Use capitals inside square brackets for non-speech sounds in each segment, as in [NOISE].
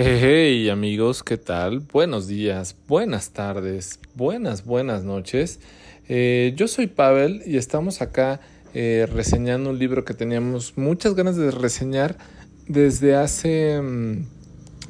Hey amigos, ¿qué tal? Buenos días, buenas tardes, buenas, buenas noches. Eh, yo soy Pavel y estamos acá eh, reseñando un libro que teníamos muchas ganas de reseñar desde hace mm,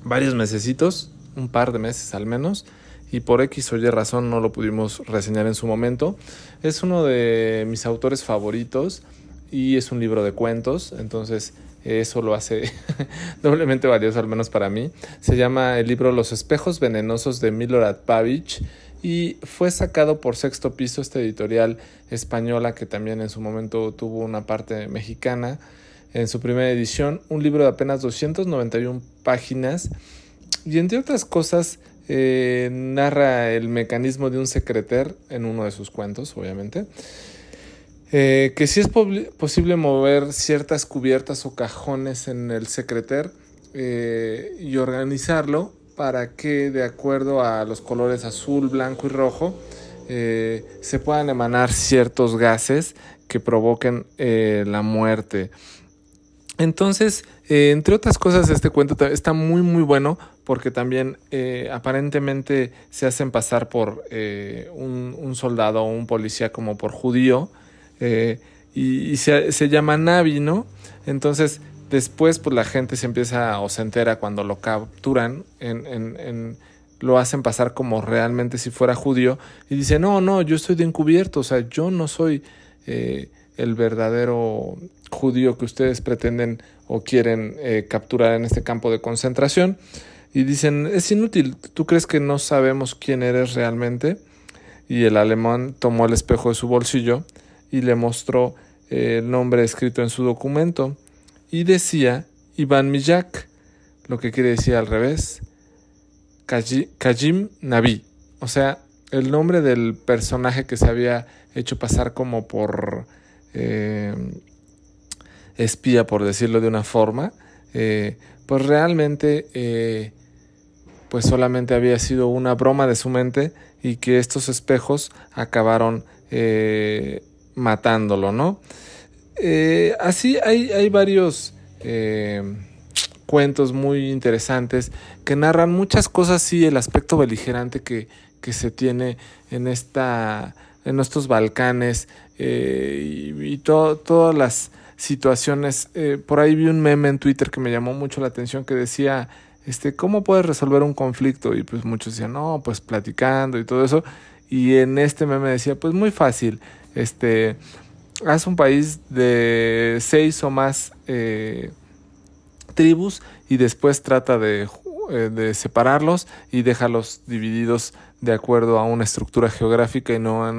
varios mesecitos, un par de meses al menos, y por X o Y razón no lo pudimos reseñar en su momento. Es uno de mis autores favoritos y es un libro de cuentos, entonces eso lo hace [LAUGHS] doblemente valioso, al menos para mí. Se llama el libro Los espejos venenosos de Milorad Pavich y fue sacado por Sexto Piso, esta editorial española que también en su momento tuvo una parte mexicana. En su primera edición, un libro de apenas 291 páginas y entre otras cosas eh, narra el mecanismo de un secreter en uno de sus cuentos, obviamente. Eh, que si es posible mover ciertas cubiertas o cajones en el secreter eh, y organizarlo para que de acuerdo a los colores azul, blanco y rojo eh, se puedan emanar ciertos gases que provoquen la muerte. Entonces, entre otras cosas, este cuento está muy muy bueno porque también aparentemente se hacen pasar por un, un, soldado o un policía como por judío eh, y, se, llama Navi, ¿no? Entonces, después, pues la gente se empieza o se entera cuando lo capturan, lo hacen pasar como realmente si fuera judío y dice, no, no, yo estoy de encubierto, o sea, yo no soy eh, el verdadero judío que ustedes pretenden o quieren eh, capturar en este campo de concentración. Y dicen, es inútil, ¿tú crees que no sabemos quién eres realmente? Y el alemán tomó el espejo de su bolsillo y le mostró eh, el nombre escrito en su documento. Y decía Iván Mijak, lo que quiere decir al revés, Kajim Nabi, o sea, el nombre del personaje que se había hecho pasar como por eh, espía, por decirlo de una forma, eh, pues realmente pues solamente había sido una broma de su mente y que estos espejos acabaron matándolo, ¿no? Eh, así hay, hay varios eh, cuentos muy interesantes que narran muchas cosas y el aspecto beligerante que, que se tiene en esta en estos Balcanes eh, y, todas las situaciones. por ahí vi un meme en Twitter que me llamó mucho la atención que decía, este, ¿cómo puedes resolver un conflicto? Y pues muchos decían, no, pues platicando y todo eso. Y en este meme decía, pues muy fácil, este, haz un país de seis o más eh, tribus y después trata de, eh, de, separarlos y déjalos divididos de acuerdo a una estructura geográfica y no a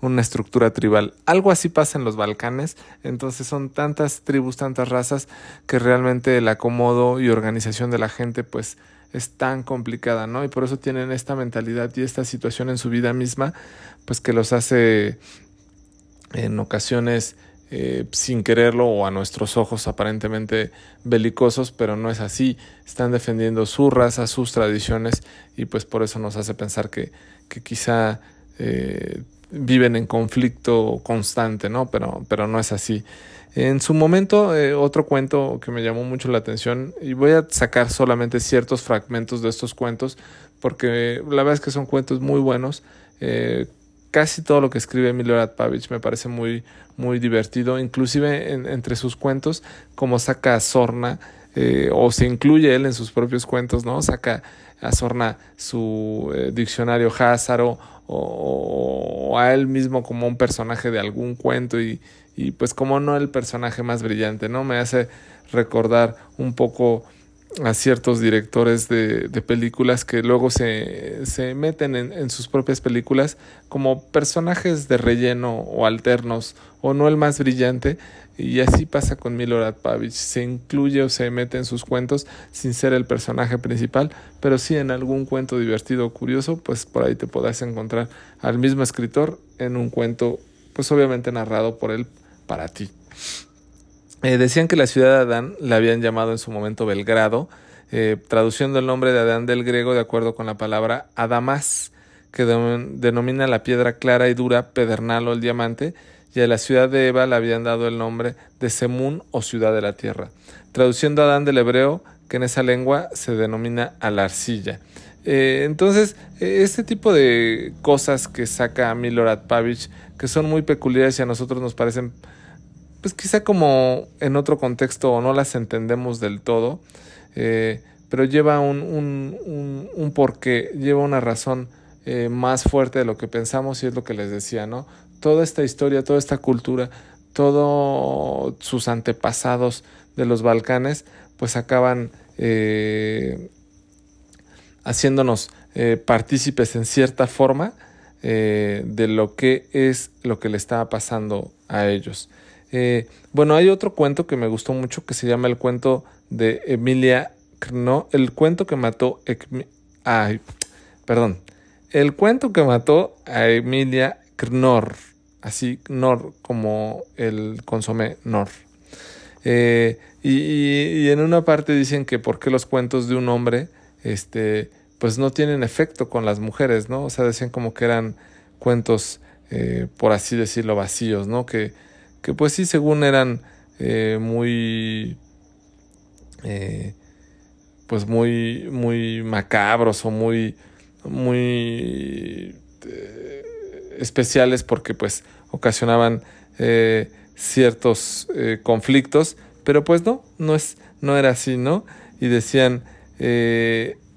una estructura tribal. Algo así pasa en los Balcanes, entonces son tantas tribus, tantas razas que realmente el acomodo y organización de la gente pues es tan complicada, ¿no? Y por eso tienen esta mentalidad y esta situación en su vida misma, pues que los hace en ocasiones eh, sin quererlo o a nuestros ojos aparentemente belicosos, pero no es así. Están defendiendo su raza, sus tradiciones y pues por eso nos hace pensar que, que quizá eh, viven en conflicto constante, ¿no? Pero, pero no es así. En su momento, eh, otro cuento que me llamó mucho la atención, y voy a sacar solamente ciertos fragmentos de estos cuentos, porque la verdad es que son cuentos muy buenos. Eh, casi todo lo que escribe Milorad Pavich me parece muy, muy divertido, inclusive entre sus cuentos, como saca a Sorna, eh, o se incluye él en sus propios cuentos, ¿no? Saca a Sorna su diccionario Házaro o, a él mismo como un personaje de algún cuento y, y pues como no el personaje más brillante, ¿no? Me hace recordar un poco a ciertos directores de, de películas que luego se, se meten en, en, sus propias películas como personajes de relleno o alternos o no el más brillante. Y así pasa con Milorad Pavich. Se incluye o se mete en sus cuentos sin ser el personaje principal pero sí en algún cuento divertido o curioso pues por ahí te podrás encontrar al mismo escritor en un cuento pues obviamente narrado por él para ti. Eh, decían que la ciudad de Adán la habían llamado en su momento Belgrado, eh, traduciendo el nombre de Adán del griego de acuerdo con la palabra Adamas, que denomina la piedra clara y dura, pedernal o el diamante, y a la ciudad de Eva le habían dado el nombre de Semún o ciudad de la tierra. Traduciendo Adán del hebreo, que en esa lengua se denomina alarcilla. Eh, entonces, este tipo de cosas que saca Milorad Pavich, que son muy peculiares y a nosotros nos parecen, pues quizá como en otro contexto o no las entendemos del todo, eh, pero lleva un, un, un, porqué, lleva una razón eh, más fuerte de lo que pensamos y es lo que les decía, ¿no? Toda esta historia, toda esta cultura, todos sus antepasados de los Balcanes, pues acaban eh, haciéndonos eh, partícipes en cierta forma de lo que es lo que le estaba pasando a ellos. bueno, hay otro cuento que me gustó mucho que se llama el cuento de Emilia no, el cuento que mató. Ay, perdón. El cuento que mató a Emilia Knorr. Así, Knorr, como el consomé Knorr. Eh, y, en una parte dicen que por qué los cuentos de un hombre, este, pues no tienen efecto con las mujeres, ¿no? O sea, decían como que eran cuentos, eh, por así decirlo, vacíos, ¿no? Que, que pues sí, según eran eh, muy pues muy, muy macabros o muy, muy especiales porque pues ocasionaban eh, ciertos eh, conflictos, pero pues no, no, es, no era así, ¿no? Y decían,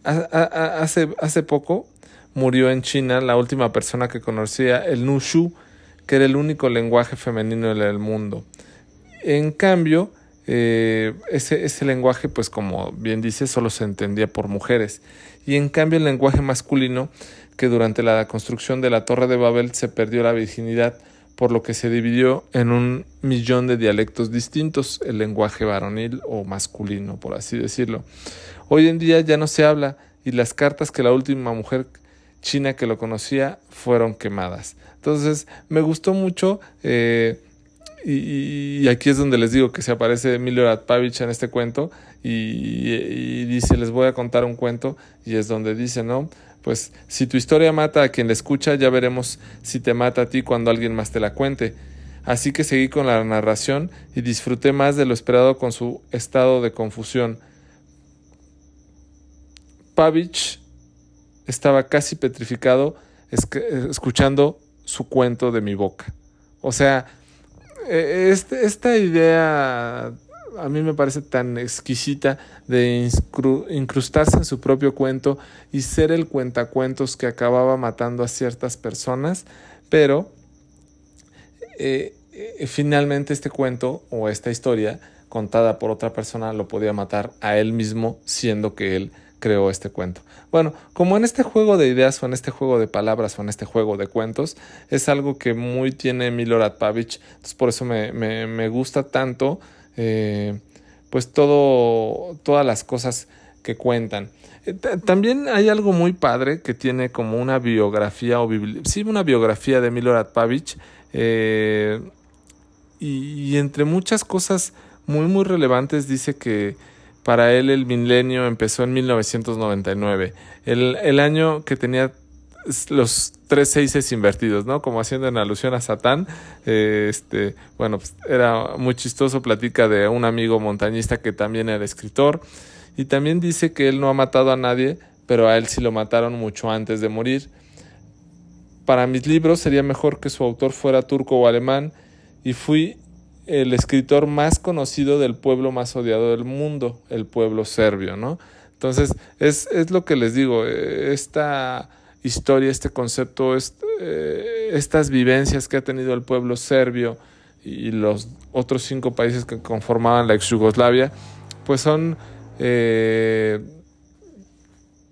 hace, hace poco murió en China la última persona que conocía el Nushu, que era el único lenguaje femenino del mundo. En cambio, eh, ese, ese lenguaje, pues como bien dice, solo se entendía por mujeres. Y en cambio el lenguaje masculino, que durante la construcción de la Torre de Babel se perdió la virginidad, por lo que se dividió en un millón de dialectos distintos, el lenguaje varonil o masculino, por así decirlo. Hoy en día ya no se habla y las cartas que la última mujer china que lo conocía fueron quemadas. Entonces me gustó mucho eh, y, aquí es donde les digo que se aparece Emilio Pavich en este cuento y, dice, les voy a contar un cuento y es donde dice, ¿no? Pues si tu historia mata a quien la escucha, ya veremos si te mata a ti cuando alguien más te la cuente. Así que seguí con la narración y disfruté más de lo esperado con su estado de confusión. Pavich estaba casi petrificado escuchando su cuento de mi boca. O sea, eh, este, esta idea a mí me parece tan exquisita de incrustarse en su propio cuento y ser el cuentacuentos que acababa matando a ciertas personas, pero eh, eh, finalmente este cuento o esta historia contada por otra persona lo podía matar a él mismo siendo que él creó este cuento. Bueno, como en este juego de ideas o en este juego de palabras o en este juego de cuentos, es algo que muy tiene Milorad Pavich, entonces por eso me, me, gusta tanto, eh, pues todo, todas las cosas que cuentan. Eh, también hay algo muy padre que tiene como una biografía o sí, una biografía de Milorad Pavich eh, y entre muchas cosas muy muy relevantes dice que para él el milenio empezó en 1999, el, el año que tenía los tres seises invertidos, ¿no? Como haciendo en alusión a Satán. Eh, este, bueno, pues era muy chistoso, platica de un amigo montañista que también era escritor. Y también dice que él no ha matado a nadie, pero a él sí lo mataron mucho antes de morir. Para mis libros sería mejor que su autor fuera turco o alemán, y fui el escritor más conocido del pueblo más odiado del mundo, el pueblo serbio, ¿no? Entonces, es, es lo que les digo, esta historia, este concepto, eh, estas vivencias que ha tenido el pueblo serbio y los otros cinco países que conformaban la ex Yugoslavia, pues son eh,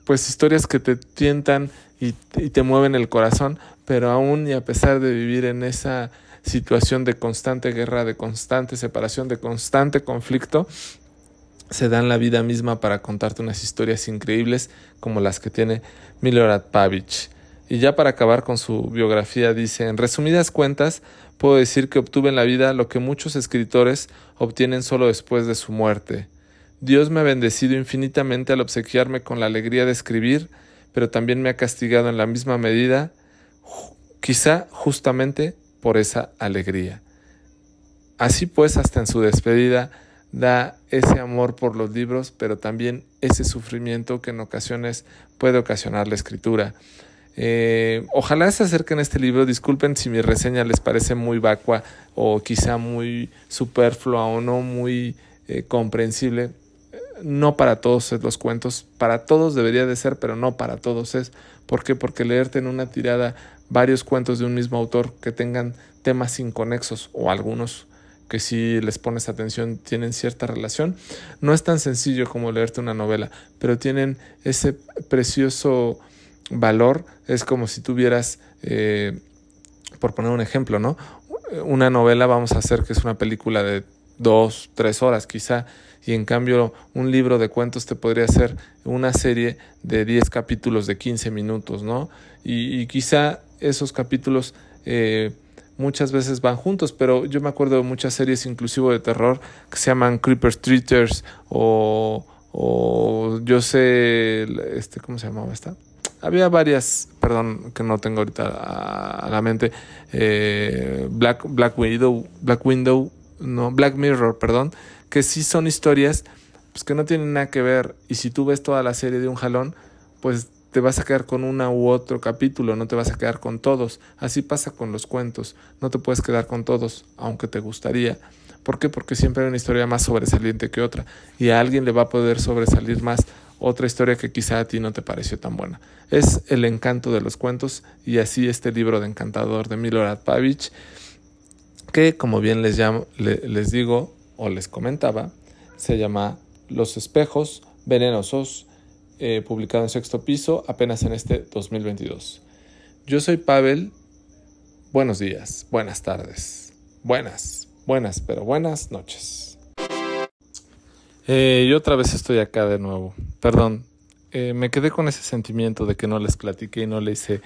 pues historias que te tientan y, y te mueven el corazón, pero aún y a pesar de vivir en esa situación de constante guerra, de constante separación, de constante conflicto, se dan la vida misma para contarte unas historias increíbles como las que tiene Milorad Pavich. Y ya para acabar con su biografía dice, en resumidas cuentas, puedo decir que obtuve en la vida lo que muchos escritores obtienen solo después de su muerte. Dios me ha bendecido infinitamente al obsequiarme con la alegría de escribir, pero también me ha castigado en la misma medida, quizá justamente por esa alegría. Así pues, hasta en su despedida, da ese amor por los libros, pero también ese sufrimiento que en ocasiones puede ocasionar la escritura. Eh, ojalá se acerquen a este libro. Disculpen si mi reseña les parece muy vacua o quizá muy superflua o no muy eh, comprensible. No para todos es los cuentos, para todos debería de ser, pero no para todos es. ¿Por qué? Porque leerte en una tirada varios cuentos de un mismo autor que tengan temas inconexos o algunos que si les pones atención tienen cierta relación. No es tan sencillo como leerte una novela, pero tienen ese precioso valor. Es como si tuvieras, eh, por poner un ejemplo, ¿no? Una novela vamos a hacer que es una película de dos, tres horas quizá, y en cambio un libro de cuentos te podría ser una serie de 10 capítulos de 15 minutos, ¿no? Y, quizá esos capítulos eh, muchas veces van juntos, pero yo me acuerdo de muchas series inclusive de terror que se llaman Creeper Streeters o, o yo sé, este, ¿cómo se llamaba esta? había varias, perdón, que no tengo ahorita a, la mente, eh, Black, Black Widow, Black Window, no, Black Mirror, perdón, que sí son historias pues, que no tienen nada que ver y si tú ves toda la serie de un jalón, pues te vas a quedar con una u otro capítulo, no te vas a quedar con todos. Así pasa con los cuentos, no te puedes quedar con todos, aunque te gustaría. ¿Por qué? Porque siempre hay una historia más sobresaliente que otra y a alguien le va a poder sobresalir más otra historia que quizá a ti no te pareció tan buena. Es el encanto de los cuentos y así este libro de encantador de Milorad Pavich, que como bien les, llamo, les digo o les comentaba, se llama Los espejos venenosos, eh, publicado en sexto piso apenas en este 2022. Yo soy Pavel, buenos días, buenas tardes, buenas, buenas, pero buenas noches. Eh, y otra vez estoy acá de nuevo. Perdón, eh, me quedé con ese sentimiento de que no les platiqué y no le hice.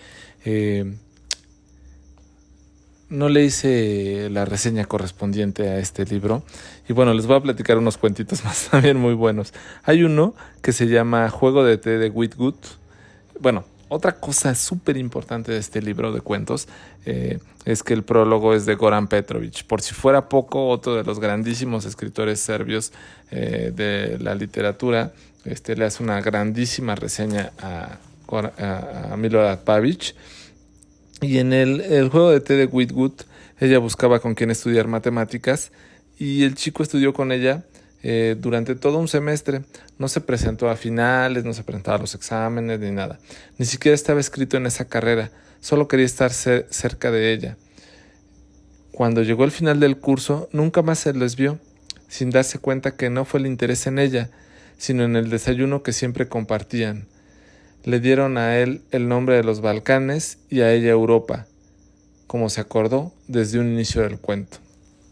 No le hice la reseña correspondiente a este libro. Y bueno, les voy a platicar unos cuentitos [LAUGHS] más también muy buenos. Hay uno que se llama Juego de té de Whitgood. Bueno, otra cosa súper importante de este libro de cuentos eh, es que el prólogo es de Goran Petrovic. Por si fuera poco, otro de los grandísimos escritores serbios eh, de la literatura, este, le hace una grandísima reseña a, a, Milorad Pavic. Y en el, el, juego de té de Whitwood, ella buscaba con quién estudiar matemáticas y el chico estudió con ella eh, durante todo un semestre. No se presentó a finales, no se presentaba a los exámenes ni nada. Ni siquiera estaba escrito en esa carrera, solo quería estar cerca de ella. Cuando llegó el final del curso, nunca más se les vio, sin darse cuenta que no fue el interés en ella, sino en el desayuno que siempre compartían. Le dieron a él el nombre de los Balcanes y a ella Europa, como se acordó desde un inicio del cuento.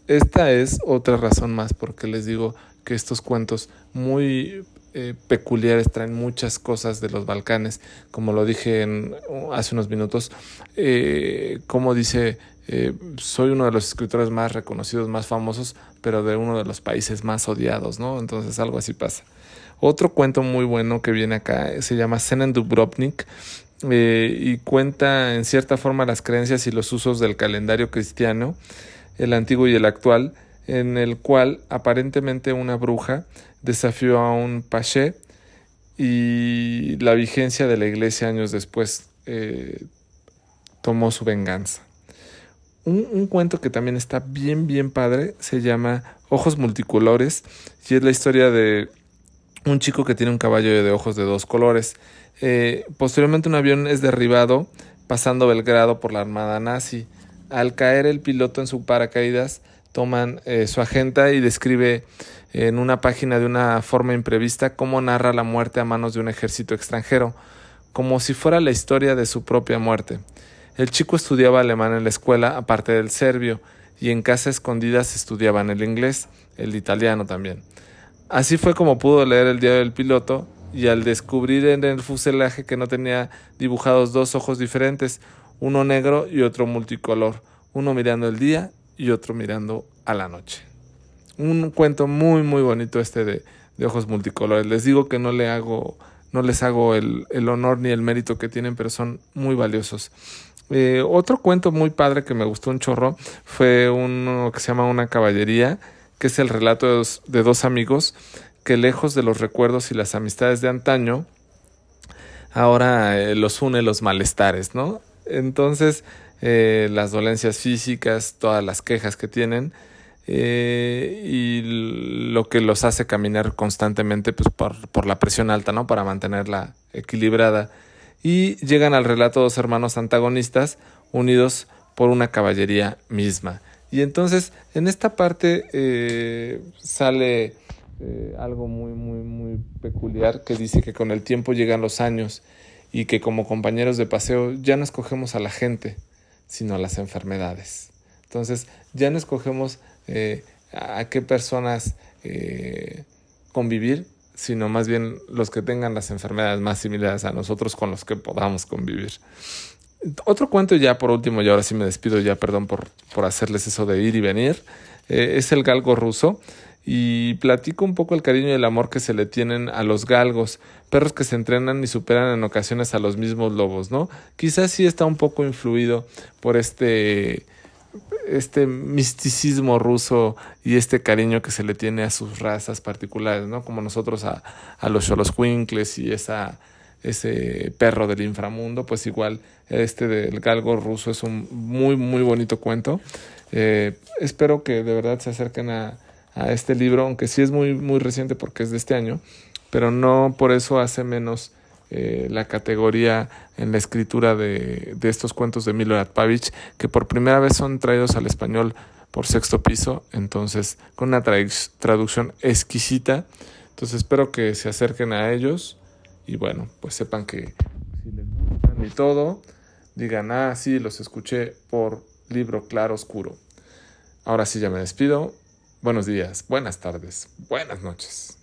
Esta es otra razón más porque les digo que estos cuentos muy eh, peculiares traen muchas cosas de los Balcanes, como lo dije en, hace unos minutos, eh, como dice, eh, soy uno de los escritores más reconocidos, más famosos, pero de uno de los países más odiados, ¿no? Entonces algo así pasa. Otro cuento muy bueno que viene acá se llama Senen Dubrovnik y cuenta en cierta forma las creencias y los usos del calendario cristiano, el antiguo y el actual, en el cual aparentemente una bruja desafió a un paché y la vigencia de la iglesia años después eh, tomó su venganza. Un, un, cuento que también está bien, bien padre se llama Ojos Multicolores y es la historia de un chico que tiene un caballo de ojos de dos colores. Eh, posteriormente un avión es derribado pasando Belgrado por la armada nazi. Al caer el piloto en su paracaídas, toman eh, su agenda y describe en una página de una forma imprevista cómo narra la muerte a manos de un ejército extranjero, como si fuera la historia de su propia muerte. El chico estudiaba alemán en la escuela, aparte del serbio, y en casa escondidas estudiaban el inglés, el italiano también. Así fue como pudo leer el diario del piloto y al descubrir en el fuselaje que no tenía dibujados dos ojos diferentes, uno negro y otro multicolor, uno mirando el día y otro mirando a la noche. Un cuento muy muy bonito este de, ojos multicolores. Les digo que no le hago, no les hago el, honor ni el mérito que tienen, pero son muy valiosos. Eh, otro cuento muy padre que me gustó un chorro fue uno que se llama Una caballería, que es el relato de dos, amigos que lejos de los recuerdos y las amistades de antaño, ahora eh, los une los malestares, ¿no? Entonces, eh, las dolencias físicas, todas las quejas que tienen, eh, y lo que los hace caminar constantemente pues, por, por, la presión alta, ¿no? Para mantenerla equilibrada. Y llegan al relato dos hermanos antagonistas unidos por una caballería misma. Y entonces en esta parte eh, sale eh, algo muy, muy, muy peculiar que dice que con el tiempo llegan los años y que como compañeros de paseo ya no escogemos a la gente, sino a las enfermedades. Entonces ya no escogemos eh, a qué personas convivir, sino más bien los que tengan las enfermedades más similares a nosotros con los que podamos convivir. Otro cuento ya por último, y ahora sí me despido ya, perdón por, por hacerles eso de ir y venir, eh, es el galgo ruso y platico un poco el cariño y el amor que se le tienen a los galgos, perros que se entrenan y superan en ocasiones a los mismos lobos, ¿no? Quizás sí está un poco influido por este este misticismo ruso y este cariño que se le tiene a sus razas particulares, ¿no? Como nosotros a, a los Xoloscuincles y esa, ese perro del inframundo, pues igual este del galgo ruso es un muy, muy bonito cuento. Eh, espero que de verdad se acerquen a, a este libro, aunque sí es muy, muy reciente porque es de este año, pero no por eso hace menos eh, la categoría en la escritura de, de estos cuentos de Milorad Pavich, que por primera vez son traídos al español por sexto piso, entonces con una traducción exquisita. Entonces espero que se acerquen a ellos y bueno, pues sepan que si les gustan y todo, digan, ah, sí, los escuché por libro claro oscuro. Ahora sí ya me despido. Buenos días, buenas tardes, buenas noches.